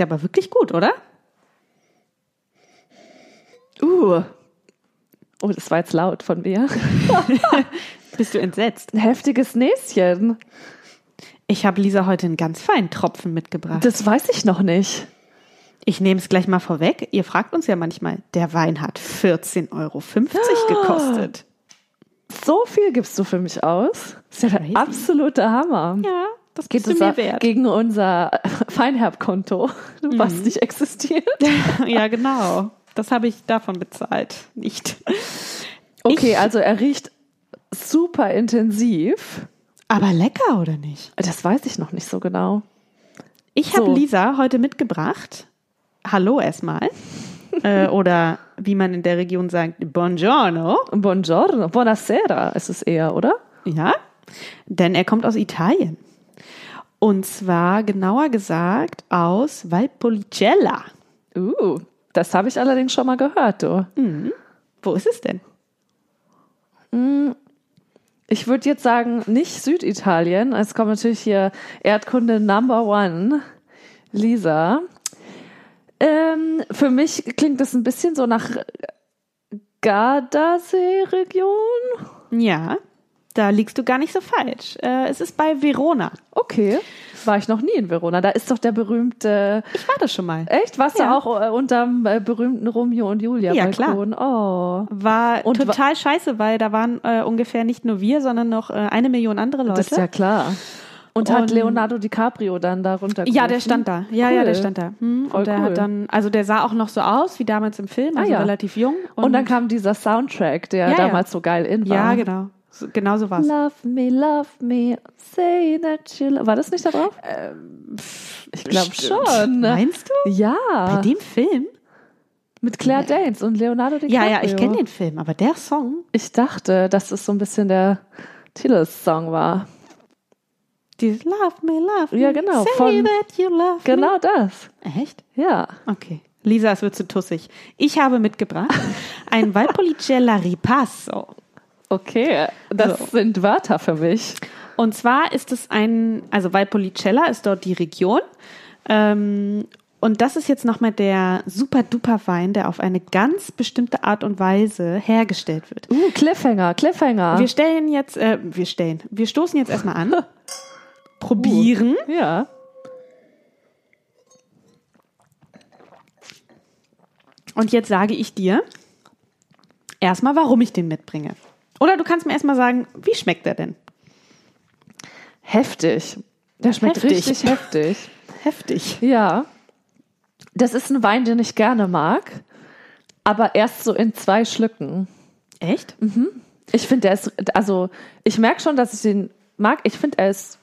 schmeckt aber wirklich gut, oder? Uh. Oh, das war jetzt laut von mir. Bist du entsetzt? Ein heftiges Näschen. Ich habe Lisa heute einen ganz feinen Tropfen mitgebracht. Das weiß ich noch nicht. Ich nehme es gleich mal vorweg. Ihr fragt uns ja manchmal, der Wein hat 14,50 Euro gekostet. So viel gibst du für mich aus. Das ist ja der absolute Hammer. Ja, das Geht es du mir wert. gegen unser Feinherb-Konto, was nicht existiert? ja, genau. Das habe ich davon bezahlt. Nicht. Okay, Ich- also er riecht super intensiv. Aber lecker, oder nicht? Das weiß ich noch nicht so genau. Ich habe So. Lisa heute mitgebracht. Hallo erstmal. äh, oder wie man in der Region sagt, Buongiorno. Buongiorno, buonasera ist es eher, oder? Ja, denn er kommt aus Italien. Und zwar genauer gesagt aus Valpolicella. Uh, das habe ich allerdings schon mal gehört, du. Wo ist es denn? Ich würde jetzt sagen, nicht Süditalien. Es kommt natürlich hier Erdkunde Number One, Lisa. Ähm, für mich klingt das ein bisschen so nach Gardasee-Region. Ja, da liegst du gar nicht so falsch. Äh, es ist bei Verona. Okay. War ich noch nie in Verona. Da ist doch der berühmte. Ich war das schon mal. Echt? Warst Ja. du auch äh, unterm äh, berühmten Romeo und Julia Ja, klar. Oh. War Und wa- total scheiße, weil da waren äh, ungefähr nicht nur wir, sondern noch äh, eine Million andere Leute. Das ist ja klar. Und, hat Und- Leonardo DiCaprio dann darunter Ja, der stand da. Ja, ja, der stand da. Hm. Und der cool. hat dann, also der sah auch noch so aus wie damals im Film, also Ah, ja. relativ jung. Und, dann kam dieser Soundtrack, der Ja, ja. damals so geil in war. ja, genau. So, genau so war's. Love me, love me, say that you love. War das nicht da drauf? ich glaube schon. Meinst du? Ja. Bei dem Film? Mit Claire Danes und Leonardo DiCaprio. Ja, ja, ich kenne den Film, aber der Song, Ich dachte, dass es so ein bisschen der Titelsong war. dieses Love me, love me, Ja, genau, say von- that you love Genau das. me. Echt? Ja. Okay. Lisa, es wird zu tussig. Ich habe mitgebracht ein Valpolicella Ripasso. Okay, das So. sind Wörter für mich. Und zwar ist es ein, also Valpolicella ist dort die Region. Ähm, und das ist jetzt nochmal der super duper Wein, der auf eine ganz bestimmte Art und Weise hergestellt wird. Uh, Cliffhanger, Cliffhanger. Wir stellen jetzt, äh, wir stellen, wir stoßen jetzt erstmal an. Probieren. ja. Und jetzt sage ich dir erstmal, warum ich den mitbringe. Oder du kannst mir erstmal sagen, wie schmeckt der denn? Heftig. Der schmeckt Heftig. richtig heftig. Heftig. Ja. Das ist ein Wein, den ich gerne mag, aber erst so in zwei Schlücken. Echt? Ich finde, der ist, also ich merke schon, dass ich den mag. Ich finde, er ist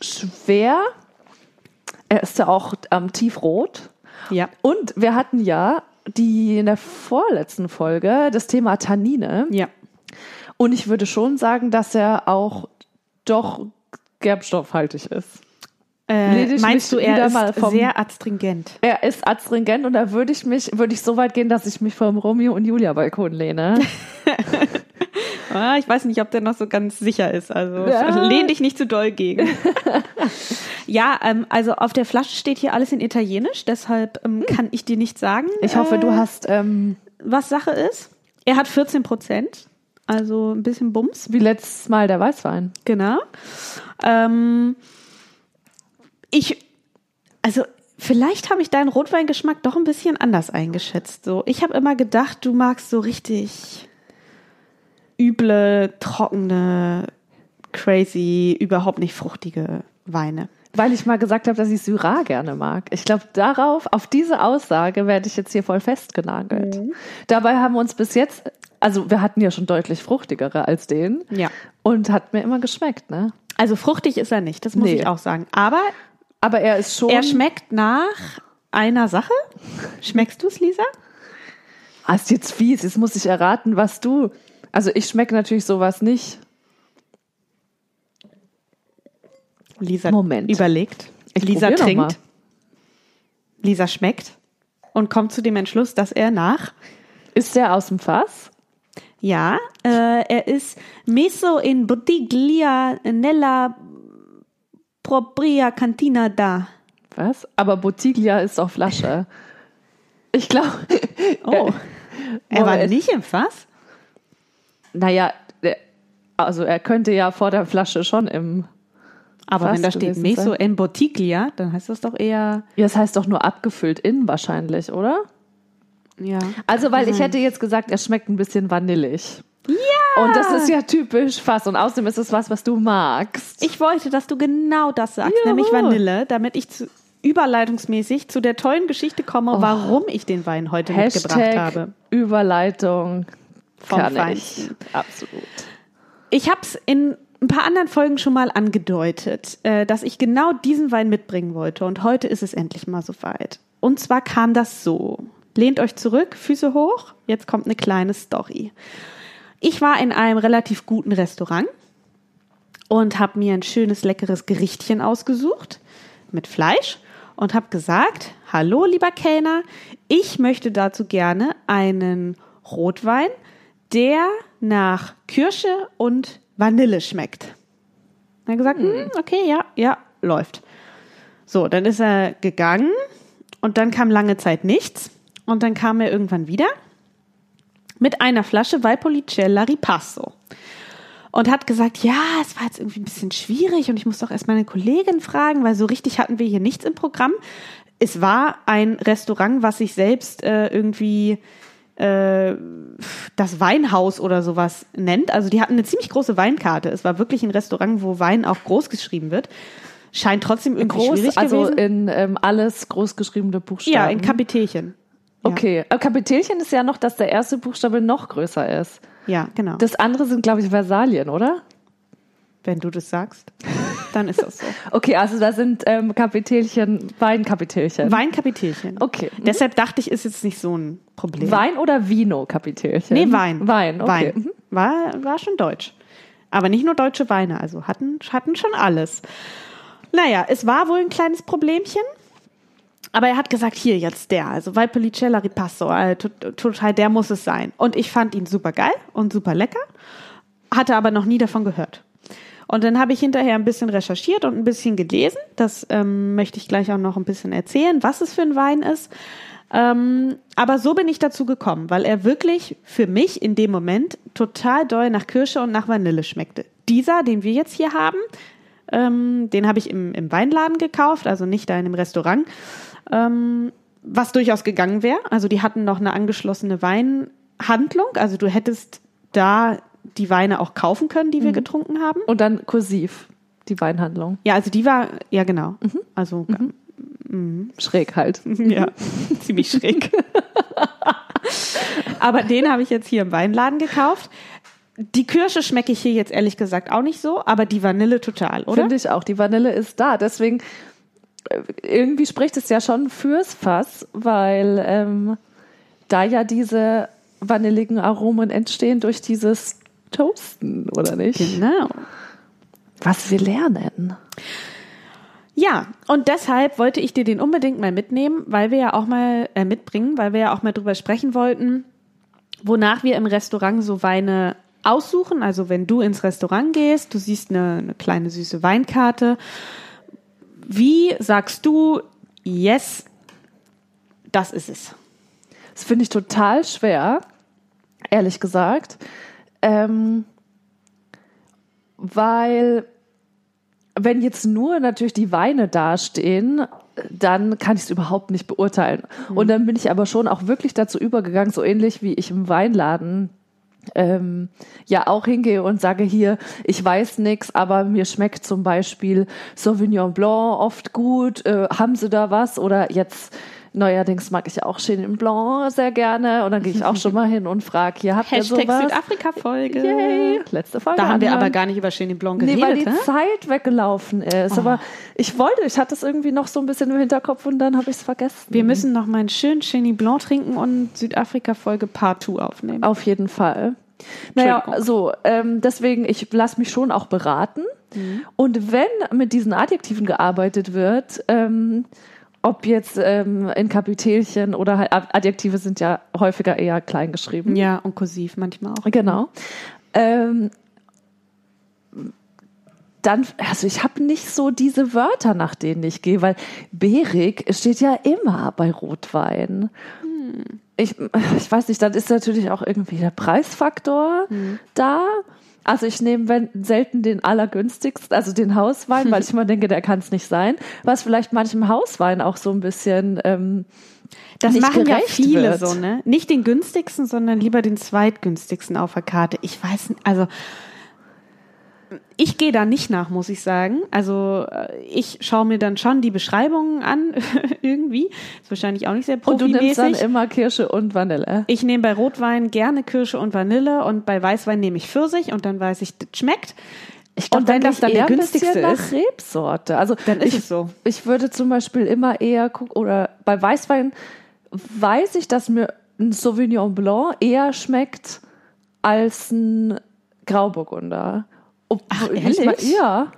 schwer. Er ist ja auch ähm, tiefrot. Ja. Und wir hatten ja die in der vorletzten Folge das Thema Tannine. Ja. Und ich würde schon sagen, dass er auch doch gerbstoffhaltig ist. Äh, meinst du, er ist mal vom- sehr astringent? Er ist astringent und da würde ich mich, würde ich so weit gehen, dass ich mich vom Romeo und Julia Balkon lehne. Ah, ich weiß nicht, ob der noch so ganz sicher ist. Also Ja. lehn dich nicht zu doll gegen. ja, ähm, also auf der Flasche steht hier alles in Italienisch, deshalb ähm, kann ich dir nicht sagen, Ich hoffe, äh, du hast ähm, was Sache ist. Er hat 14 Prozent, also ein bisschen Bums. wie letztes Mal der Weißwein. Genau. Ähm, ich, also vielleicht habe ich deinen Rotweingeschmack doch ein bisschen anders eingeschätzt. So, ich habe immer gedacht, du magst so richtig üble, trockene, crazy, überhaupt nicht fruchtige Weine. Weil ich mal gesagt habe, dass ich Syrah gerne mag. Ich glaube, darauf, auf diese Aussage werde ich jetzt hier voll festgenagelt. Dabei haben wir uns bis jetzt, also wir hatten ja schon deutlich fruchtigere als den. Ja. Und hat mir immer geschmeckt, ne? Also fruchtig ist er nicht, das muss Nee. ich auch sagen. Aber Aber er ist schon. er schmeckt nach einer Sache. Schmeckst du es, Lisa? Ah, ist jetzt fies. Jetzt muss ich erraten, was du. Also ich schmecke natürlich sowas nicht. Lisa Moment. überlegt. Ich Lisa trinkt. Lisa schmeckt und kommt zu dem Entschluss, dass er nach, Ist der aus dem Fass? Ja, äh, er ist messo in bottiglia nella propria cantina da. Was? Aber Bottiglia ist doch Flasche. Ich glaube. Oh. er war nicht im Fass? Naja, also er könnte ja vor der Flasche schon im. Aber Fass wenn da steht Meso en Bottiglia, dann heißt das doch eher. Ja, das heißt doch nur abgefüllt innen wahrscheinlich, oder? Ja. Also, weil ich hätte jetzt gesagt, er schmeckt ein bisschen vanillig. Ja! Und das ist ja typisch Fass. Und außerdem ist es was, was du magst. Ich wollte, dass du genau das sagst, Juhu. nämlich Vanille, damit ich zu, überleitungsmäßig zu der tollen Geschichte komme, warum ich den Wein heute mitgebracht Hashtag habe. Überleitung Vom kann ich. Feinsten. Absolut. Ich habe es in ein paar anderen Folgen schon mal angedeutet, äh, dass ich genau diesen Wein mitbringen wollte. Und heute ist es endlich mal soweit. Und zwar kam das so. Lehnt euch zurück, Füße hoch. Jetzt kommt eine kleine Story. Ich war in einem relativ guten Restaurant und habe mir ein schönes, leckeres Gerichtchen ausgesucht mit Fleisch und habe gesagt, hallo lieber Kellner, ich möchte dazu gerne einen Rotwein, der nach Kirsche und Vanille schmeckt. Er hat gesagt, hm, okay, ja, ja, läuft. So, dann ist er gegangen und dann kam lange Zeit nichts und dann kam er irgendwann wieder mit einer Flasche Valpolicella Ripasso und hat gesagt, ja, es war jetzt irgendwie ein bisschen schwierig und ich muss doch erst meine Kollegin fragen, weil so richtig hatten wir hier nichts im Programm. Es war ein Restaurant, was sich selbst äh, irgendwie äh, das Weinhaus oder sowas nennt. Also die hatten eine ziemlich große Weinkarte. Es war wirklich ein Restaurant, wo Wein auch groß geschrieben wird. Scheint trotzdem irgendwie Groß, schwierig also gewesen. in ähm, alles großgeschriebene Buchstaben. ja, in Kapitelchen. Okay, aber Kapitelchen ist ja noch, dass der erste Buchstabe noch größer ist. Ja, genau. Das andere sind, glaube ich, Versalien, oder? Wenn du das sagst, dann ist das so. Okay, also da sind ähm, Kapitelchen, Weinkapitelchen. Weinkapitelchen. Okay. Mhm. Deshalb dachte ich, ist jetzt nicht so ein Problem. Wein oder Vino-Kapitelchen? Nee, Wein. Wein, okay. Wein. War, war schon deutsch. Aber nicht nur deutsche Weine, also hatten, hatten schon alles. Naja, es war wohl ein kleines Problemchen. Aber er hat gesagt, hier jetzt der, also Valpolicella Ripasso, äh, to- total, der muss es sein. Und ich fand ihn super geil und super lecker, hatte aber noch nie davon gehört. Und dann habe ich hinterher ein bisschen recherchiert und ein bisschen gelesen. Das ähm, möchte ich gleich auch noch ein bisschen erzählen, was es für ein Wein ist. Ähm, aber so bin ich dazu gekommen, weil er wirklich für mich in dem Moment total doll nach Kirsche und nach Vanille schmeckte. Dieser, den wir jetzt hier haben, ähm, den habe ich im, im Weinladen gekauft, also nicht da in einem Restaurant, ähm, was durchaus gegangen wäre. Also die hatten noch eine angeschlossene Weinhandlung, also du hättest da die Weine auch kaufen können, die wir getrunken haben. Und dann kursiv, die Weinhandlung. Ja, also die war, ja genau, also Schräg halt. ja, ziemlich schräg. Aber den habe ich jetzt hier im Weinladen gekauft. Die Kirsche schmecke ich hier jetzt ehrlich gesagt auch nicht so, aber die Vanille total, oder? Finde ich auch. Die Vanille ist da. Deswegen, irgendwie spricht es ja schon fürs Fass, weil ähm, da ja diese vanilligen Aromen entstehen durch dieses Toasten, oder nicht? Genau. Was wir lernen. Ja, und deshalb wollte ich dir den unbedingt mal mitnehmen, weil wir ja auch mal äh, mitbringen, weil wir ja auch mal drüber sprechen wollten, wonach wir im Restaurant so Weine aussuchen. Also wenn du ins Restaurant gehst, du siehst eine, eine kleine süße Weinkarte. Wie sagst du, yes, das ist es? Das finde ich total schwer, ehrlich gesagt. Ähm, weil wenn jetzt nur natürlich die Weine dastehen, dann kann ich es überhaupt nicht beurteilen. Und dann bin ich aber schon auch wirklich dazu übergegangen, so ähnlich wie ich im Weinladen ähm, ja auch hingehe und sage hier, ich weiß nix, aber mir schmeckt zum Beispiel Sauvignon Blanc oft gut. Äh, haben Sie da was? Oder jetzt neuerdings mag ich auch Chenin Blanc sehr gerne. Und dann gehe ich auch schon mal hin und frage, hier habt ihr Hashtag sowas? Südafrika-Folge. Yay. Letzte Folge. Da haben wir aber gar nicht über Chenin Blanc Nee, weil geredet, die ne? Zeit weggelaufen ist. Aber ich wollte, ich hatte es irgendwie noch so ein bisschen im Hinterkopf und dann habe ich es vergessen. Wir müssen noch mal einen schönen Chenin Blanc trinken und Südafrika-Folge Part 2 aufnehmen. Auf jeden Fall. Naja, so, ähm, deswegen, ich lasse mich schon auch beraten. Und wenn mit diesen Adjektiven gearbeitet wird, ähm, ob jetzt ähm, in Kapitelchen oder halt Ad- Adjektive sind ja häufiger eher klein geschrieben. Ja, und kursiv manchmal auch. Genau. Ähm, dann, also ich habe nicht so diese Wörter, nach denen ich gehe, weil beerig steht ja immer bei Rotwein. Ich, ich weiß nicht, dann ist natürlich auch irgendwie der Preisfaktor da. Also ich nehme wenn, selten den allergünstigsten, also den Hauswein, weil ich immer denke, der kann es nicht sein. Was vielleicht manchem Hauswein auch so ein bisschen ähm, Das machen ja viele wird. so, ne? Nicht den günstigsten, sondern lieber den zweitgünstigsten auf der Karte. Ich weiß nicht, also ich gehe da nicht nach, muss ich sagen. Also äh, ich schaue mir dann schon die Beschreibungen an, irgendwie. Ist wahrscheinlich auch nicht sehr Und du nimmst dann profimäßig. immer Kirsche und Vanille. Ich nehme bei Rotwein gerne Kirsche und Vanille und bei Weißwein nehme ich Pfirsich und dann weiß ich, das schmeckt. Ich glaub, und wenn das dann der günstigste nach ist, Rebsorte. Also Dann ist ich, es so. Ich würde zum Beispiel immer eher gucken, oder bei Weißwein weiß ich, dass mir ein Sauvignon Blanc eher schmeckt als ein Grauburgunder. Ob, Ach, nicht mal- ehrlich? Ja.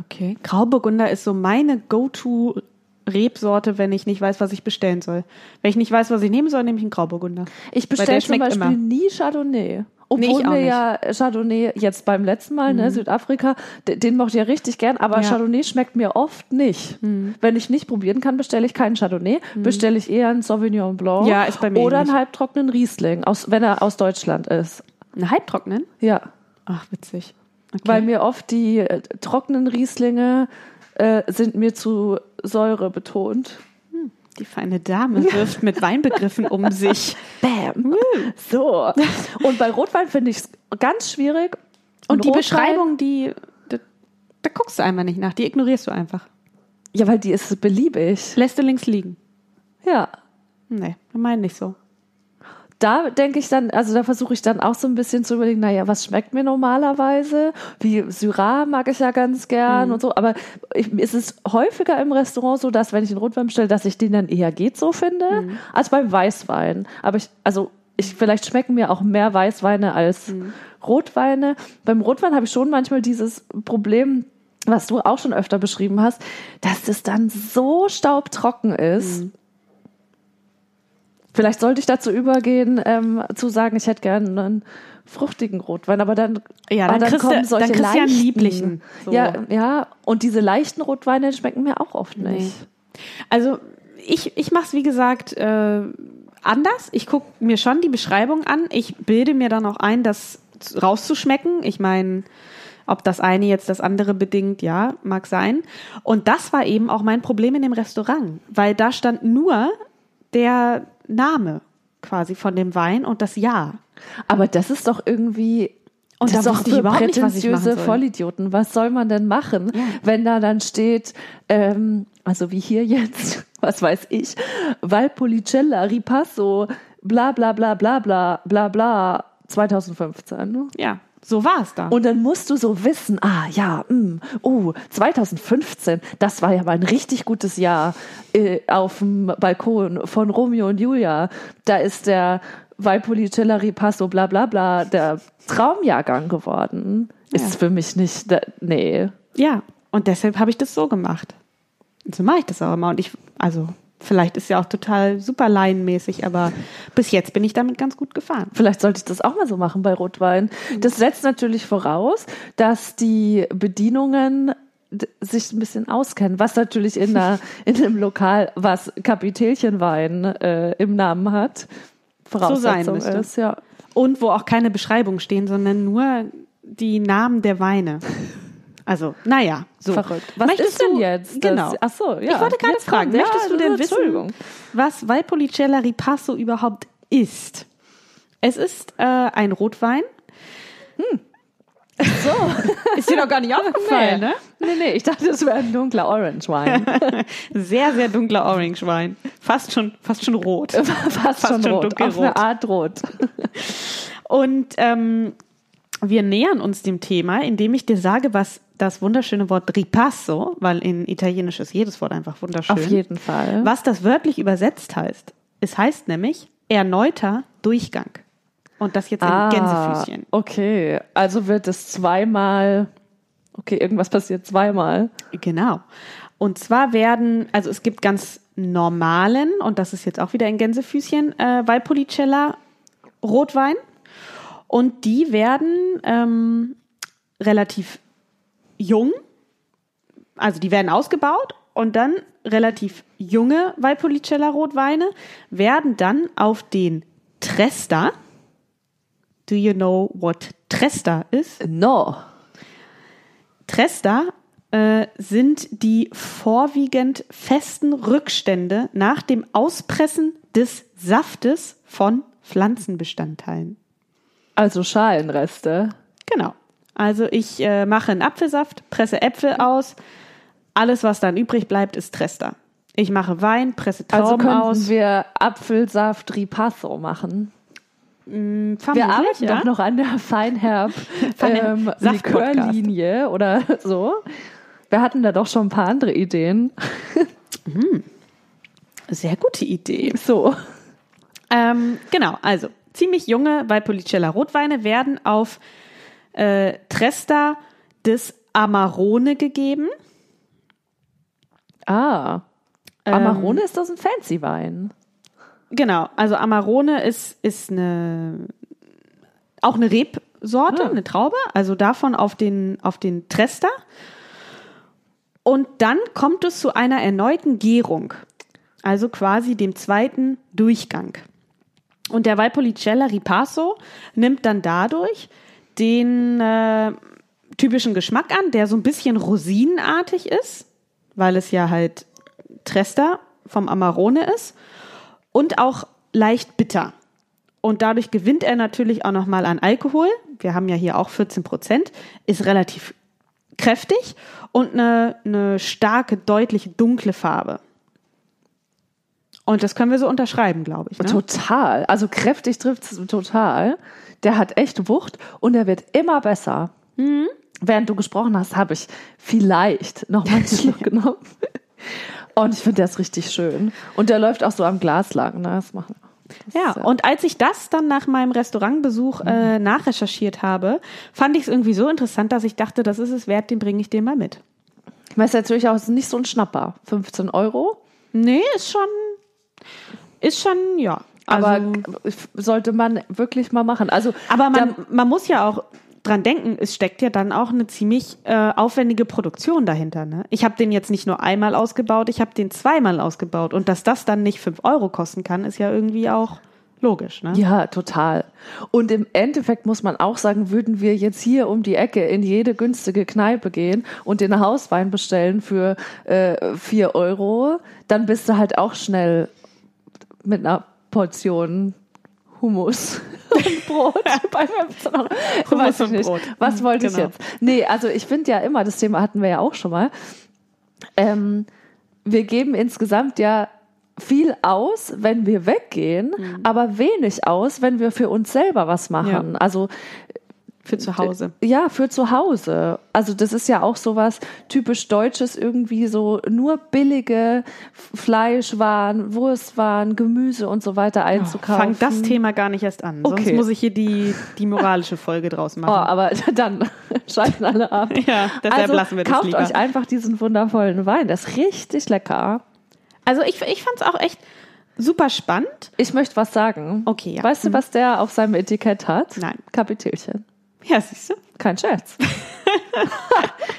Okay. Grauburgunder ist so meine Go-To Rebsorte, wenn ich nicht weiß, was ich bestellen soll. Wenn ich nicht weiß, was ich nehmen soll, nehme ich einen Grauburgunder. Ich bestelle zum Beispiel immer. nie Chardonnay. Nee, Obwohl nicht. Mhm. ja Chardonnay jetzt beim letzten Mal, ne, Südafrika, d- den mochte ich ja richtig gern, aber Ja. Mhm. Chardonnay schmeckt mir oft nicht. Wenn ich nicht probieren kann, bestelle ich keinen Chardonnay, bestelle ich eher einen Sauvignon Blanc Ja, ist bei mir oder einen halbtrockenen Riesling, aus, wenn er aus Deutschland ist. Einen halbtrocknen? Ja, Ach, witzig. Okay. weil mir oft die äh, trockenen Rieslinge äh, sind mir zu Säure betont. die feine Dame wirft mit Weinbegriffen um sich. Bam. So. Und bei Rotwein finde ich es ganz schwierig. Und die Rotwein- Beschreibung, die, da, da guckst du einfach nicht nach, die ignorierst du einfach. Ja, weil die ist beliebig. Lässt du links liegen. Ja. Nee, wir meinen nicht so. Da denke ich dann, also da versuche ich dann auch so ein bisschen zu überlegen, naja, was schmeckt mir normalerweise? Wie Syrah mag ich ja ganz gern und so, aber ich, es ist häufiger im Restaurant so, dass wenn ich einen Rotwein bestelle, dass ich den dann eher geht so finde, als beim Weißwein. Aber ich, also ich, vielleicht schmecken mir auch mehr Weißweine als Rotweine. Beim Rotwein habe ich schon manchmal dieses Problem, was du auch schon öfter beschrieben hast, dass es dann so staubtrocken ist. Vielleicht sollte ich dazu übergehen, ähm, zu sagen, ich hätte gerne einen fruchtigen Rotwein, aber dann, Ja, aber dann kriegst du- kommen solche dann du ja einen leichten. lieblichen, so. Ja, ja, und diese leichten Rotweine schmecken mir auch oft nicht. Also ich, ich mache es, wie gesagt, äh, anders. Ich gucke mir schon die Beschreibung an. Ich bilde mir dann auch ein, das rauszuschmecken. Ich meine, ob das eine jetzt das andere bedingt, ja, mag sein. Und das war eben auch mein Problem in dem Restaurant, weil da stand nur der Name quasi von dem Wein und das Jahr. Aber das ist doch irgendwie Und das da ist doch für überhaupt nicht, was prätentiöse. Vollidioten. Was soll man denn machen, wenn da dann steht, ähm, also wie hier jetzt, was weiß ich, Valpolicella, Ripasso, bla bla bla bla bla bla bla 2015. Ja, so war es da. Und dann musst du so wissen, ah ja, mm, oh, 2015, das war ja mal ein richtig gutes Jahr äh, auf dem Balkon von Romeo und Julia. Da ist der Valpolicella Ripasso bla bla bla der Traumjahrgang geworden. Ist Ja. für mich nicht, da, nee. Ja, und deshalb habe ich das so gemacht. Und so mache ich das auch immer. Und ich, also, vielleicht ist ja auch total super laienmäßig, aber bis jetzt bin ich damit ganz gut gefahren. Vielleicht sollte ich das auch mal so machen bei Rotwein. Das setzt natürlich voraus, dass die Bedienungen sich ein bisschen auskennen, was natürlich in, einer, in einem Lokal, was Kapitelchenwein äh, im Namen hat, Voraussetzung müsste. ist. Ja. Und wo auch keine Beschreibung stehen, sondern nur die Namen der Weine. Also, naja, so. Verrückt. Was Möchtest ist denn du- jetzt? Genau. Ach so, ja. ich wollte gerade Jetzt fragen, kommt- ja, möchtest du denn wissen, was Valpolicella Ripasso überhaupt ist? Es ist äh, ein Rotwein. So. Ist dir doch gar nicht aufgefallen, ne? Nee, nee, ich dachte, es wäre ein dunkler Orange Wein. Sehr, sehr dunkler Orange-Wein. Fast schon, fast schon rot. Fast, schon schon rot. dunkelrot. Auf eine Art rot. Und ähm, wir nähern uns dem Thema, indem ich dir sage, was das wunderschöne Wort ripasso, weil in Italienisch ist jedes Wort einfach wunderschön, Auf jeden Fall. was das wörtlich übersetzt heißt. Es heißt nämlich erneuter Durchgang. Und das jetzt in Ah, Gänsefüßchen. Okay, also wird es zweimal. Okay, irgendwas passiert zweimal. Genau. Und zwar werden, also es gibt ganz normalen, und das ist jetzt auch wieder in Gänsefüßchen, äh, Valpolicella Rotwein. Und die werden ähm, relativ jung, also die werden ausgebaut und dann relativ junge Valpolicella Rotweine werden dann auf den Tresta. Do you know what Tresta ist? No. Tresta äh, sind die vorwiegend festen Rückstände nach dem Auspressen des Saftes von Pflanzenbestandteilen. Also Schalenreste. Genau. Also ich äh, mache einen Apfelsaft, presse Äpfel aus. Alles, was dann übrig bleibt, ist Tresta. Ich mache Wein, presse Also Trauben könnten aus. wir Apfelsaft Ripasso machen. Mm, Wir arbeiten ja. doch noch an der Feinherb ähm. Likörlinie oder so. Wir hatten da doch schon ein paar andere Ideen. Sehr gute Idee. So. Ähm, genau, also ziemlich junge Valpolicella Rotweine werden auf äh, Tresta des Amarone gegeben. Ah. Ähm, Amarone ist das ein fancy Wein. Genau, also Amarone ist, ist eine, auch eine Rebsorte, Ah. eine Traube, also davon auf den, auf den Tresta. Und dann kommt es zu einer erneuten Gärung, also quasi dem zweiten Durchgang. Und der Valpolicella Ripasso nimmt dann dadurch den äh, typischen Geschmack an, der so ein bisschen rosinenartig ist, weil es ja halt Tresta vom Amarone ist und auch leicht bitter. Und dadurch gewinnt er natürlich auch nochmal an Alkohol. Wir haben ja hier auch 14 Prozent, ist relativ kräftig und eine, eine starke, deutliche, dunkle Farbe. Und das können wir so unterschreiben, glaube ich. Ne? Total. Also kräftig trifft es total. Der hat echt Wucht und er wird immer besser. Mhm. Während du gesprochen hast, habe ich vielleicht noch mal einen Schluck genommen. Und ich finde, der ist richtig schön. Und der läuft auch so am Glas lang. Ne? Das machen Ja, und als ich das dann nach meinem Restaurantbesuch äh, nachrecherchiert habe, fand ich es irgendwie so interessant, dass ich dachte, das ist es wert, den bringe ich dir mal mit. Ich weiß natürlich auch, es ist nicht so ein Schnapper. 15 Euro. Nee, ist schon, ist schon, ja. Aber Also, sollte man wirklich mal machen. Also, aber man, da- man muss ja auch dran denken, es steckt ja dann auch eine ziemlich äh, aufwendige Produktion dahinter. Ne? Ich habe den jetzt nicht nur einmal ausgebaut, ich habe den zweimal ausgebaut. Und dass das dann nicht 5 Euro kosten kann, ist ja irgendwie auch logisch. Ne? Ja, total. Und im Endeffekt muss man auch sagen, würden wir jetzt hier um die Ecke in jede günstige Kneipe gehen und den Hauswein bestellen für äh, 4 Euro, dann bist du halt auch schnell mit einer Portion Hummus und Brot bei 15 Euro. Hummus Weiß ich und nicht. Brot. Was wollte ich Genau. jetzt? Nee, also ich finde ja immer, das Thema hatten wir ja auch schon mal. Ähm, wir geben insgesamt ja viel aus, wenn wir weggehen, Mhm. aber wenig aus, wenn wir für uns selber was machen. Also Für zu Hause. ja, für zu Hause. Also das ist ja auch sowas typisch Deutsches, irgendwie so nur billige Fleischwaren, Wurstwaren, Gemüse und so weiter einzukaufen. Fang das Thema gar nicht erst an. Sonst Okay. muss ich hier die, die moralische Folge draus Oh, machen. aber dann schalten alle ab. Ja, deshalb also lassen wir das kauft lieber. euch einfach diesen wundervollen Wein. Der ist richtig lecker. Also ich, ich fand es auch echt super spannend. Ich möchte was sagen. Okay, ja. Weißt du, was der auf seinem Etikett hat? Nein. Kapitelchen. Ja, siehst du? Kein Scherz.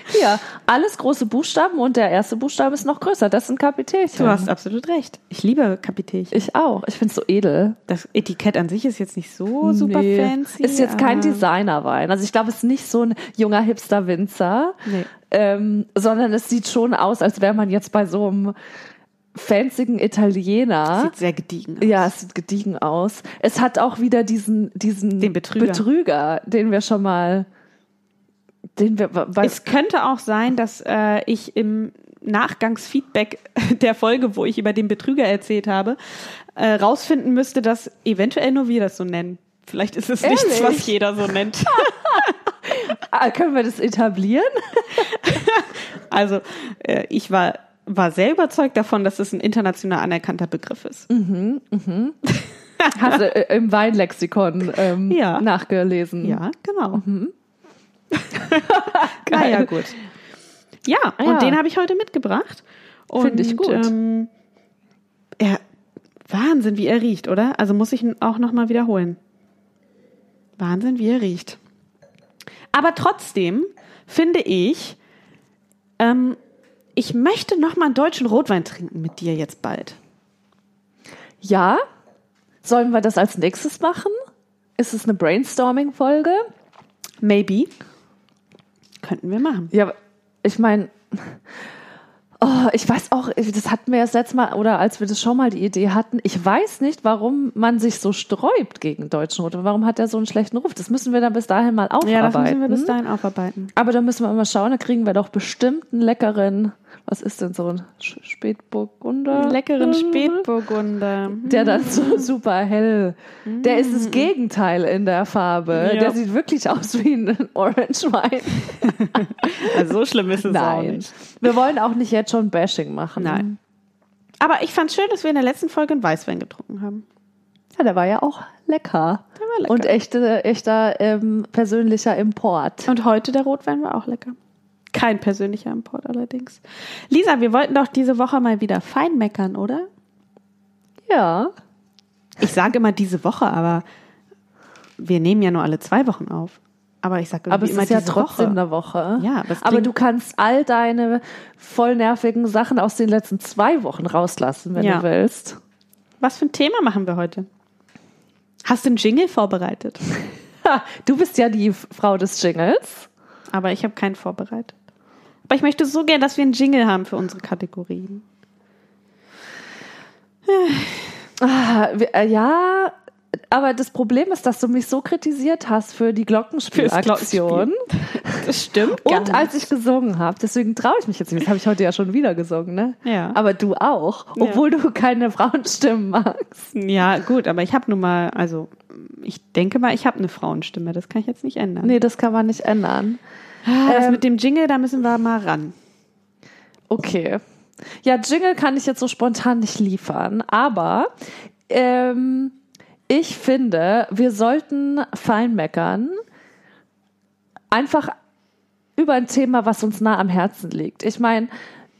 Hier, alles große Buchstaben und der erste Buchstabe ist noch größer. Das sind Kapitelchen. Du hast absolut recht. Ich liebe Kapitelchen. Ich auch. Ich finde es so edel. Das Etikett an sich ist jetzt nicht so super Nee. fancy. Ist jetzt kein Designerwein. Also ich glaube, es ist nicht so ein junger Hipster-Winzer, Nee. ähm, sondern es sieht schon aus, als wäre man jetzt bei so einem fanzigen Italiener. Sieht sehr gediegen aus. Ja, es sieht gediegen aus. Es hat auch wieder diesen, diesen Den Betrüger. Betrüger, den wir schon mal, den wir, Es könnte auch sein, dass äh, ich im Nachgangsfeedback der Folge, wo ich über den Betrüger erzählt habe, äh, rausfinden müsste, dass eventuell nur wir das so nennen. Vielleicht ist es nichts, Ehrlich? was jeder so nennt. ah, können wir das etablieren? Also äh, ich war, war sehr überzeugt davon, dass es ein international anerkannter Begriff ist. Hast du äh, im Weinlexikon ähm, Ja. nachgelesen? Ja, genau. Geil. Naja, gut. Ja, Ah, und ja. den habe ich heute mitgebracht. Finde ich Und, gut. Ähm, ja, Wahnsinn, wie er riecht, oder? Also muss ich ihn auch nochmal wiederholen. Wahnsinn, wie er riecht. Aber trotzdem finde ich, Ähm, ich möchte noch mal einen deutschen Rotwein trinken mit dir jetzt bald. Ja? Sollen wir das als nächstes machen? Ist es eine Brainstorming-Folge? Maybe. Könnten wir machen. Ja, ich meine, oh, ich weiß auch, das hatten wir ja das letzte Mal, oder als wir das schon mal die Idee hatten, ich weiß nicht, warum man sich so sträubt gegen deutschen Rotwein. Warum hat er so einen schlechten Ruf? Das müssen wir dann bis dahin mal aufarbeiten. Ja, das müssen wir bis dahin aufarbeiten. Aber da müssen wir mal schauen, da kriegen wir doch bestimmt einen leckeren, was ist denn so ein Spätburgunder? Einen leckeren Spätburgunder. Der dann so super hell. Der ist das Gegenteil in der Farbe. Ja. Der sieht wirklich aus wie ein Orange Wein. Also so schlimm ist es auch nicht. Wir wollen auch nicht jetzt schon Bashing machen. Nein. Aber ich fand schön, dass wir in der letzten Folge einen Weißwein getrunken haben. Ja, der war ja auch lecker. Der war lecker. Und echte, echter ähm, persönlicher Import. Und heute der Rotwein war auch lecker. Kein persönlicher Import allerdings. Lisa, wir wollten doch diese Woche mal wieder fein meckern, oder? Ja. Ich sage immer diese Woche, aber wir nehmen ja nur alle zwei Wochen auf. Aber ich sage Aber es immer ist ja diese trotzdem Woche. eine Woche. Ja, aber aber du kannst all deine voll nervigen Sachen aus den letzten zwei Wochen rauslassen, wenn Ja. du willst. Was für ein Thema machen wir heute? Hast du einen Jingle vorbereitet? Du bist ja die Frau des Jingles. Aber ich habe keinen vorbereitet. Aber ich möchte so gern, dass wir einen Jingle haben für unsere Kategorien. Ah, äh, ja, aber das Problem ist, dass du mich so kritisiert hast für die Glockenspielaktion. Das stimmt. Und als ich gesungen habe, deswegen traue ich mich jetzt nicht. Das habe ich heute ja schon wieder gesungen, ne? Ja. Aber du auch, Ja. obwohl du keine Frauenstimmen magst. ja, gut, aber ich habe nun mal, also ich denke mal, ich habe eine Frauenstimme. Das kann ich jetzt nicht ändern. Nee, das kann man nicht ändern. Das ähm, mit dem Jingle, da müssen wir mal ran. Okay. Ja, Jingle kann ich jetzt so spontan nicht liefern, aber ähm, ich finde, wir sollten fein meckern. Einfach über ein Thema, was uns nah am Herzen liegt. Ich meine,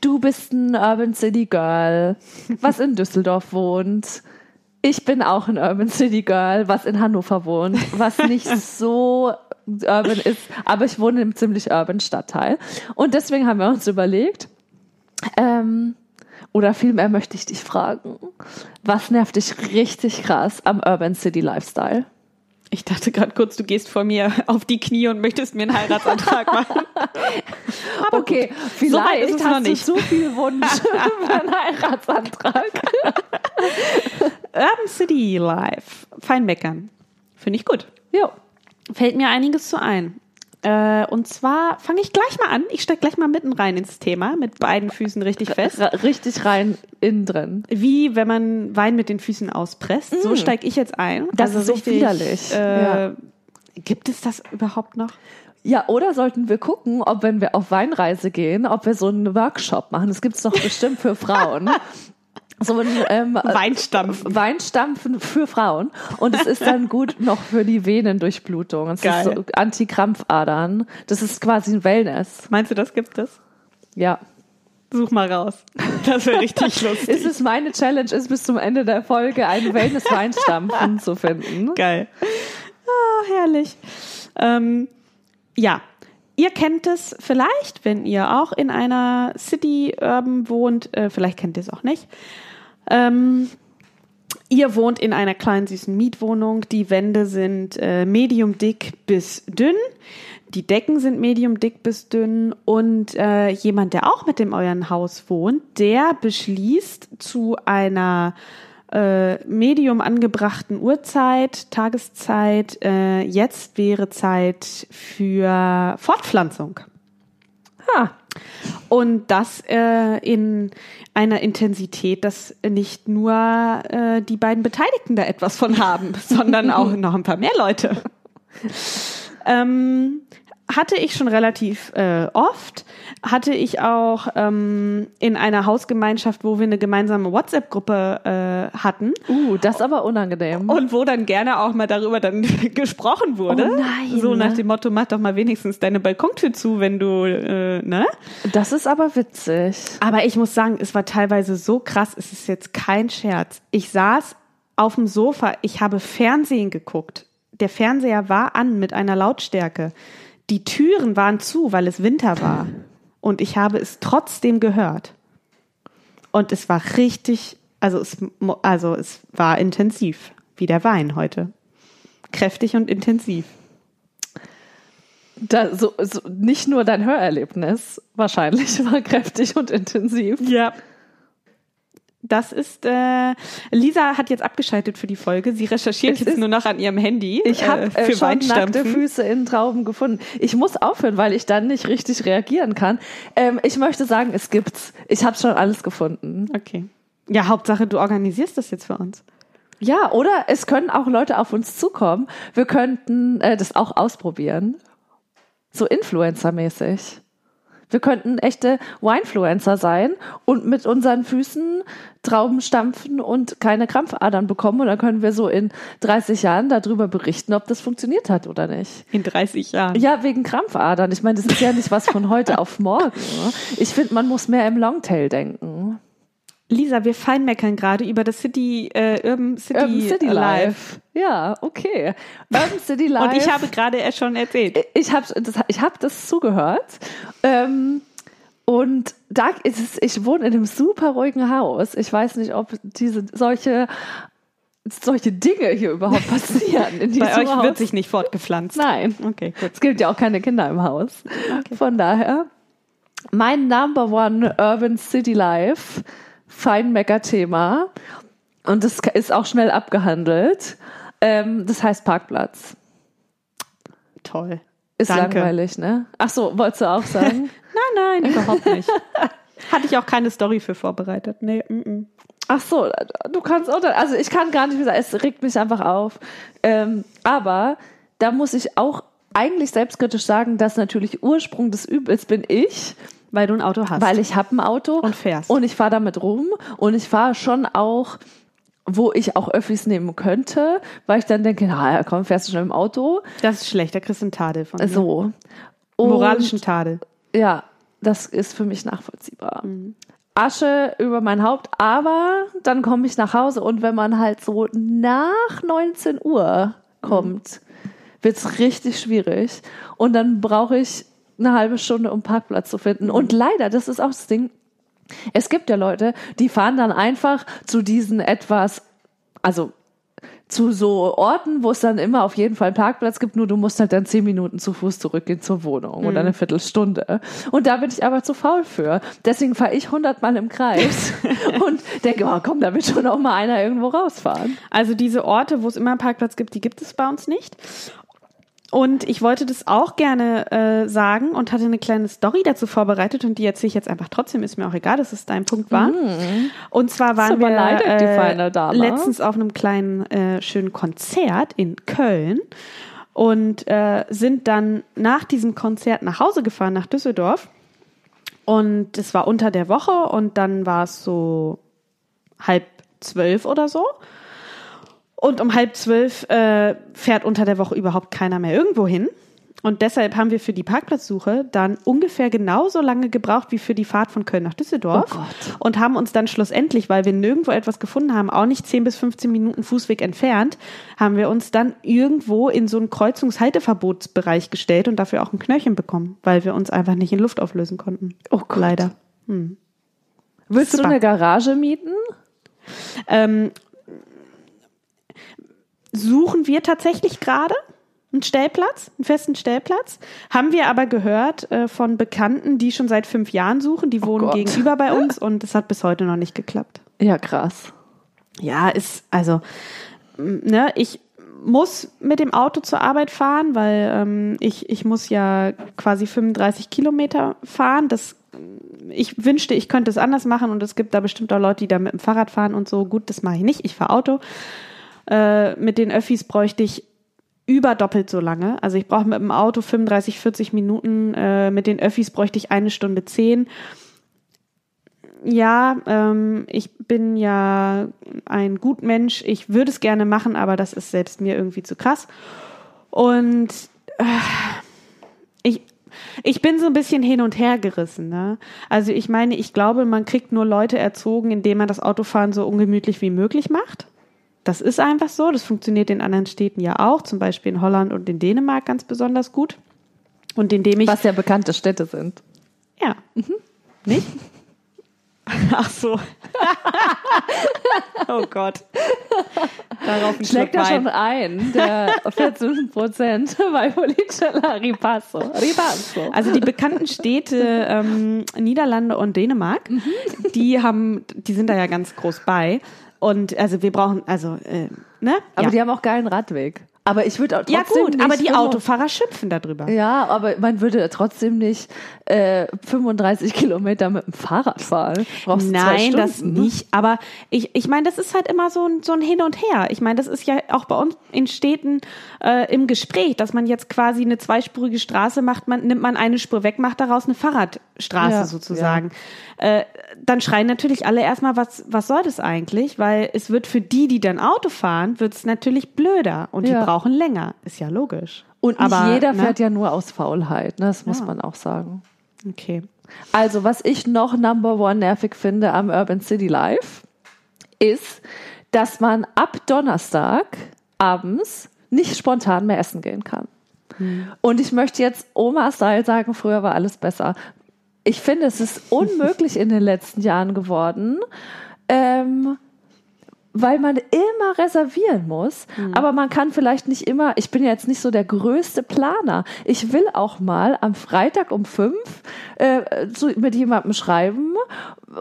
du bist ein Urban City Girl, was in Düsseldorf wohnt. Ich bin auch ein Urban City Girl, was in Hannover wohnt, was nicht so urban ist, aber ich wohne im ziemlich urban Stadtteil. Und deswegen haben wir uns überlegt, ähm, oder vielmehr möchte ich dich fragen, was nervt dich richtig krass am Urban City Lifestyle? Ich dachte gerade kurz, du gehst vor mir auf die Knie und möchtest mir einen Heiratsantrag machen. Aber Okay, gut, so vielleicht noch hast du nicht. zu viel Wunsch für einen Heiratsantrag. Urban City Life. Fein meckern. Finde ich gut. Jo. Fällt mir einiges zu ein. Äh, und zwar fange ich gleich mal an. Ich steige gleich mal mitten rein ins Thema, mit beiden Füßen richtig fest. Richtig rein innen drin. Wie wenn man Wein mit den Füßen auspresst. So steige ich jetzt ein. Mm. Also Das ist so widerlich. Äh, Ja. Gibt es das überhaupt noch? Ja, oder sollten wir gucken, ob wenn wir auf Weinreise gehen, ob wir so einen Workshop machen. Das gibt's doch bestimmt für Frauen. So ein ähm, Weinstampfen. Weinstampfen für Frauen. Und es ist dann gut noch für die Venendurchblutung. Es Geil. ist so Antikrampfadern. Das ist quasi ein Wellness. Meinst du, das gibt es? Ja. Such mal raus. Das wäre richtig lustig. Ist es meine Challenge, ist bis zum Ende der Folge einen Wellness-Weinstampfen zu finden. Geil. Ah, herrlich. Ähm, ja, ihr kennt es vielleicht, wenn ihr auch in einer City Urban wohnt. Äh, vielleicht kennt ihr es auch nicht. Ähm, ihr wohnt in einer kleinen süßen Mietwohnung. Die Wände sind äh, medium dick bis dünn. Die Decken sind medium dick bis dünn und äh, jemand, der auch mit dem euren Haus wohnt, der beschließt zu einer äh, medium angebrachten Uhrzeit, Tageszeit, äh, jetzt wäre Zeit für Fortpflanzung. Ha. Und das äh, in einer Intensität, dass nicht nur äh, die beiden Beteiligten da etwas von haben, sondern auch noch ein paar mehr Leute. Ähm, hatte ich schon relativ äh, oft. Hatte ich auch ähm, in einer Hausgemeinschaft, wo wir eine gemeinsame WhatsApp-Gruppe äh, hatten Uh, das ist aber unangenehm. und wo dann gerne auch mal darüber dann gesprochen wurde. Oh nein. So nach dem Motto, mach doch mal wenigstens deine Balkontür zu, wenn du, äh, ne? Das ist aber witzig. Aber ich muss sagen, es war teilweise so krass, es ist jetzt kein Scherz. Ich saß auf dem Sofa, ich habe Fernsehen geguckt. Der Fernseher war an mit einer Lautstärke. Die Türen waren zu, weil es Winter war. Und ich habe es trotzdem gehört. Und es war richtig, also es, also es war intensiv, wie der Wein heute. Kräftig und intensiv. Da, so, so, nicht nur dein Hörerlebnis wahrscheinlich war kräftig und intensiv. Ja. Das ist, äh, Lisa hat jetzt abgeschaltet für die Folge. Sie recherchiert Es jetzt nur noch an ihrem Handy. Ich habe äh, äh, für schon nackte. Füße in Trauben gefunden. Ich muss aufhören, weil ich dann nicht richtig reagieren kann. Ähm, ich möchte sagen, es gibt's. Ich habe schon alles gefunden. Okay. Ja, Hauptsache, du organisierst das jetzt für uns. Ja, oder es können auch Leute auf uns zukommen. Wir könnten äh, das auch ausprobieren. So Influencer-mäßig. Wir könnten echte Winefluencer sein und mit unseren Füßen Trauben stampfen und keine Krampfadern bekommen. Und dann können wir so in 30 Jahren darüber berichten, ob das funktioniert hat oder nicht. In 30 Jahren. Ja, wegen Krampfadern. Ich meine, das ist ja nicht was von heute auf morgen. Ne? Ich finde, man muss mehr im Longtail denken. Lisa, wir feinmeckern gerade über das City, äh, Urban City, Urban City Life. Life. Ja, okay. Urban City Life. Und ich habe gerade erst schon erzählt. ich habe das, ich hab das zugehört. Ähm, und da ist es, ich wohne in einem super ruhigen Haus. Ich weiß nicht, ob diese solche solche Dinge hier überhaupt passieren in Bei euch Haus. wird sich nicht fortgepflanzt. Nein. Okay, gut. Es gibt ja auch keine Kinder im Haus. Von daher, mein Number One Urban City Life Feinmecker-Thema. Und das ist auch schnell abgehandelt. Ähm, das heißt Parkplatz. Toll. Ist Danke. langweilig, ne? Ach so, wolltest du auch sagen? Nein, nein, überhaupt nicht. Hatte ich auch keine Story für vorbereitet. Nee, mm, mm. Ach so, du kannst oder also ich kann gar nicht mehr sagen, es regt mich einfach auf. Ähm, aber da muss ich auch eigentlich selbstkritisch sagen, dass natürlich Ursprung des Übels bin ich, Weil du ein Auto hast. weil ich habe ein Auto Und fährst. und ich fahre damit rum und ich fahre schon auch wo ich auch Öffis nehmen könnte, weil ich dann denke, na ja, komm, fährst du schon im Auto. das ist schlecht, da kriegst du einen Tadel von. mir. So. Und- Moralischen Tadel. Ja, das ist für mich nachvollziehbar. Asche über mein Haupt, aber dann komme ich nach Hause und wenn man halt so nach 19 Uhr kommt, wird's richtig schwierig und dann brauche ich eine halbe Stunde, um Parkplatz zu finden. Und leider, das ist auch das Ding, es gibt ja Leute, die fahren dann einfach zu diesen etwas, also zu so Orten, wo es dann immer auf jeden Fall einen Parkplatz gibt, nur du musst halt dann zehn Minuten zu Fuß zurückgehen zur Wohnung oder eine Viertelstunde. Und da bin ich aber zu faul für. Deswegen fahre ich hundertmal im Kreis und denke, oh, komm, da wird schon auch mal einer irgendwo rausfahren. Also diese Orte, wo es immer einen Parkplatz gibt, die gibt es bei uns nicht. Und ich wollte das auch gerne äh, sagen und hatte eine kleine Story dazu vorbereitet und die erzähle ich jetzt einfach trotzdem, ist mir auch egal, dass es dein Punkt war. Und zwar waren wir äh, letztens auf einem kleinen äh, schönen Konzert in Köln und äh, sind dann nach diesem Konzert nach Hause gefahren, nach Düsseldorf. Und es war unter der Woche und dann war es so halb zwölf oder so. Und um halb zwölf äh, fährt unter der Woche überhaupt keiner mehr irgendwo hin. Und deshalb haben wir für die Parkplatzsuche dann ungefähr genauso lange gebraucht wie für die Fahrt von Köln nach Düsseldorf. Oh Gott. Und haben uns dann schlussendlich, weil wir nirgendwo etwas gefunden haben, auch nicht 10 bis 15 Minuten Fußweg entfernt, haben wir uns dann irgendwo in so einen Kreuzungshalteverbotsbereich gestellt und dafür auch ein Knöllchen bekommen, weil wir uns einfach nicht in Luft auflösen konnten. Oh Gott. Leider. Willst Super. du eine Garage mieten? Ähm, suchen wir tatsächlich gerade einen Stellplatz, einen festen Stellplatz. Haben wir aber gehört äh, von Bekannten, die schon seit fünf Jahren suchen. Die wohnen Gott. gegenüber bei uns und es hat bis heute noch nicht geklappt. Ja, krass. Ja, ist, also, ne, ich muss mit dem Auto zur Arbeit fahren, weil ähm, ich, ich muss ja quasi 35 Kilometer fahren. Das, ich wünschte, ich könnte es anders machen und es gibt da bestimmt auch Leute, die da mit dem Fahrrad fahren und so. Gut, das mache ich nicht. Ich fahre Auto. Äh, mit den Öffis bräuchte ich über doppelt so lange. Also ich brauche mit dem Auto 35, 40 Minuten. Äh, mit den Öffis bräuchte ich eine Stunde zehn. Ja, ähm, ich bin ja ein Gutmensch. Ich würde es gerne machen, aber das ist selbst mir irgendwie zu krass. Und äh, ich, ich bin so ein bisschen hin und her gerissen. Ne? Also ich meine, ich glaube, man kriegt nur Leute erzogen, indem man das Autofahren so ungemütlich wie möglich macht. Das ist einfach so. Das funktioniert in anderen Städten ja auch, zum Beispiel in Holland und in Dänemark ganz besonders gut. Und indem ich Was ja bekannte Städte sind. Ja. Nicht? Ach so. oh Gott. Darauf Schlägt er schon ein, der 14 Prozent bei Policella Ripasso. Ripasso. Also die bekannten Städte ähm, Niederlande und Dänemark, die haben, die sind da ja ganz groß bei. Und also wir brauchen, also, äh, ne? Aber ja. die haben auch geilen Radweg. Aber ich würde auch trotzdem ja gut, nicht aber die 25 Autofahrer schimpfen darüber. Ja, aber man würde trotzdem nicht äh, 35 Kilometer mit dem Fahrrad fahren. Brauchst Nein, Stunden, das ne? nicht. Aber ich, ich meine, das ist halt immer so ein, so ein Hin und Her. Ich meine, das ist ja auch bei uns in Städten äh, im Gespräch, dass man jetzt quasi eine zweispurige Straße macht, man nimmt man eine Spur weg, macht daraus eine Fahrradstraße Ja, sozusagen. Äh, dann schreien natürlich alle erstmal, was, was soll das eigentlich? Weil es wird für die, die dann Auto fahren, wird es natürlich blöder und Ja. die brauchen länger. Ist ja logisch. Und nicht Aber, jeder ne? fährt ja nur aus Faulheit, ne? das muss Ja. man auch sagen. Okay. Also, was ich noch Number One nervig finde am Urban City Life, ist, dass man ab Donnerstag abends nicht spontan mehr essen gehen kann. Und ich möchte jetzt Oma-Style sagen, früher war alles besser. Ich finde, es ist unmöglich in den letzten Jahren geworden, ähm, weil man immer reservieren muss, aber man kann vielleicht nicht immer, ich bin ja jetzt nicht so der größte Planer. Ich will auch mal am Freitag um fünf äh, zu, mit jemandem schreiben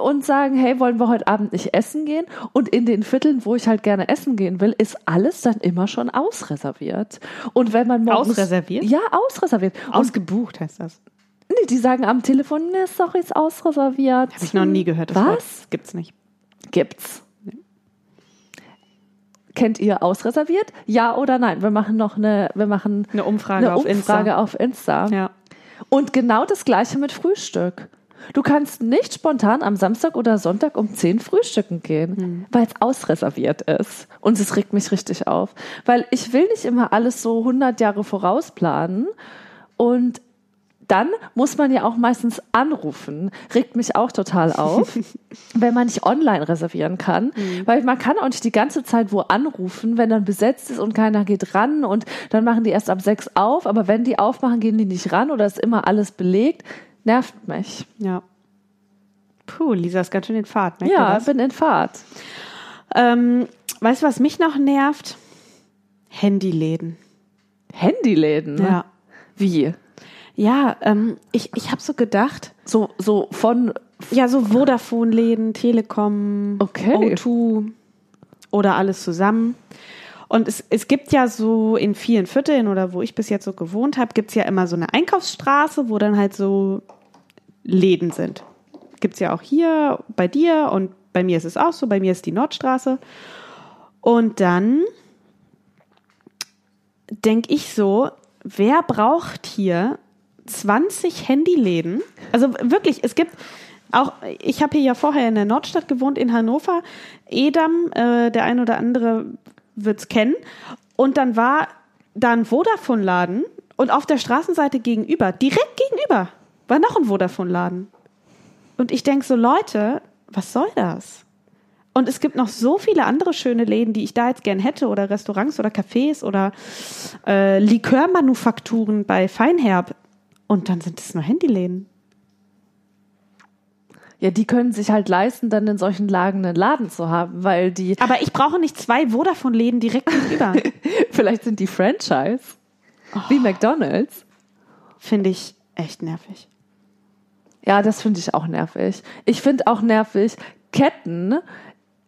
und sagen, hey, wollen wir heute Abend nicht essen gehen? Und in den Vierteln, wo ich halt gerne essen gehen will, ist alles dann immer schon ausreserviert. Und wenn man morgens, Ausreserviert? Ja, ausreserviert. Ausgebucht heißt das. nee, die sagen am Telefon, ne, sorry, ist ausreserviert. Habe ich noch nie gehört. Das Was? Wort. Gibt's nicht. Gibt's. Kennt ihr ausreserviert? Ja oder nein? Wir machen noch eine, wir machen Eine Umfrage eine auf Umfrage Insta. auf Insta. Ja. Und genau das gleiche mit Frühstück. Du kannst nicht spontan am Samstag oder Sonntag um 10 frühstücken gehen, Hm. weil es ausreserviert ist. Und es regt mich richtig auf. Weil ich will nicht immer alles so 100 Jahre vorausplanen. Und dann muss man ja auch meistens anrufen. Regt mich auch total auf, wenn man nicht online reservieren kann. Weil man kann auch nicht die ganze Zeit wo anrufen, wenn dann besetzt ist und keiner geht ran und dann machen die erst ab sechs auf. Aber wenn die aufmachen, gehen die nicht ran oder ist immer alles belegt. Nervt mich. Ja. Puh, Lisa ist ganz schön in Fahrt. merkt Ja, bin in Fahrt. Ähm, weißt du, was mich noch nervt? Handyläden. Handyläden. Ja. Wie? Ja, ähm, ich, ich habe so gedacht, So, so von ja, so Vodafone-Läden, Telekom, Okay. O2 oder alles zusammen. Und es, es gibt ja so in vielen Vierteln oder wo ich bis jetzt so gewohnt habe, gibt's ja immer so eine Einkaufsstraße, wo dann halt so Läden sind. Gibt's ja auch hier bei dir und bei mir ist es auch so, bei mir ist die Nordstraße. Und dann denke ich so, wer braucht hier 20 Handyläden? Also wirklich, es gibt auch, ich habe hier ja vorher in der Nordstadt gewohnt, in Hannover, Edam, äh, der ein oder andere wird's kennen. Und dann war da ein Vodafone-Laden und auf der Straßenseite gegenüber, direkt gegenüber, war noch ein Vodafone-Laden. Und ich denke so, Leute, was soll das? Und es gibt noch so viele andere schöne Läden, die ich da jetzt gern hätte oder Restaurants oder Cafés oder äh, Likörmanufakturen bei Feinherb. Und dann sind es nur Handyläden. Ja, die können sich halt leisten, dann in solchen Lagen einen Laden zu haben, weil die, Aber ich brauche nicht zwei Vodafone-Läden direkt gegenüber. vielleicht sind die Franchise. Wie McDonalds. Finde ich echt nervig. Ja, das finde ich auch nervig. Ich finde auch nervig Ketten,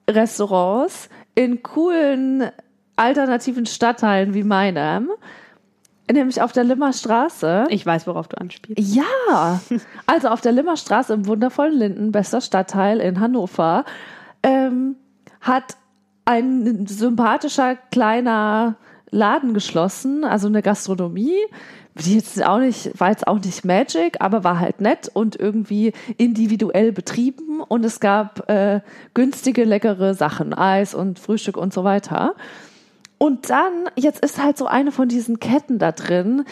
Restaurants in coolen alternativen Stadtteilen wie meinem, nämlich auf der Limmer Straße. Ich weiß, worauf du anspielst. Ja, also auf der Limmer Straße im wundervollen Linden, bester Stadtteil in Hannover, ähm, hat ein sympathischer kleiner Laden geschlossen, also eine Gastronomie, die jetzt auch nicht, war jetzt auch nicht Magic, aber war halt nett und irgendwie individuell betrieben und es gab äh, günstige, leckere Sachen, Eis und Frühstück und so weiter. Und dann, jetzt ist halt so eine von diesen Ketten da drin,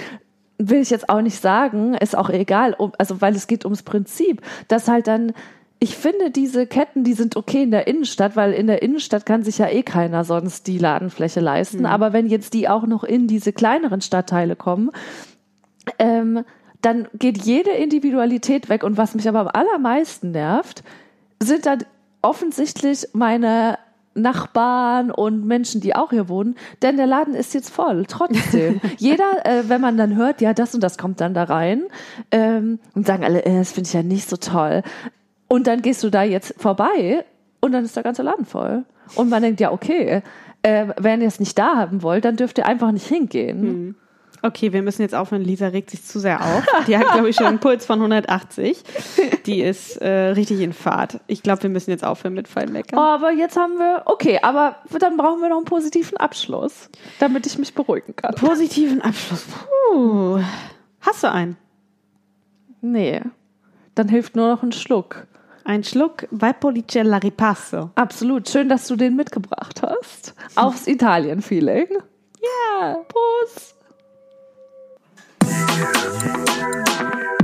will ich jetzt auch nicht sagen, ist auch egal, also weil es geht ums Prinzip, dass halt dann, ich finde diese Ketten, die sind okay in der Innenstadt, weil in der Innenstadt kann sich ja eh keiner sonst die Ladenfläche leisten. Aber wenn jetzt die auch noch in diese kleineren Stadtteile kommen, ähm, dann geht jede Individualität weg. Und was mich aber am allermeisten nervt, sind dann offensichtlich meine Nachbarn und Menschen, die auch hier wohnen, denn der Laden ist jetzt voll, trotzdem. Jeder, äh, wenn man dann hört, ja, das und das kommt dann da rein ähm, und sagen alle, äh, das finde ich ja nicht so toll. Und dann gehst du da jetzt vorbei und dann ist der ganze Laden voll. Und man denkt, ja, okay, äh, wenn ihr es nicht da haben wollt, dann dürft ihr einfach nicht hingehen. Hm. Okay, wir müssen jetzt aufhören. Lisa regt sich zu sehr auf. Die hat, glaube ich, schon einen Puls von 180. Die ist äh, richtig in Fahrt. Ich glaube, wir müssen jetzt aufhören mit Fallmeckern. Oh, aber jetzt haben wir, okay, aber dann brauchen wir noch einen positiven Abschluss, damit ich mich beruhigen kann. Positiven Abschluss. Puh. Hast du einen? Nee. Dann hilft nur noch ein Schluck. Ein Schluck Valpolicella Ripasso. Absolut. Schön, dass du den mitgebracht hast. Aufs Italien-Feeling. Ja. Prost. yeah.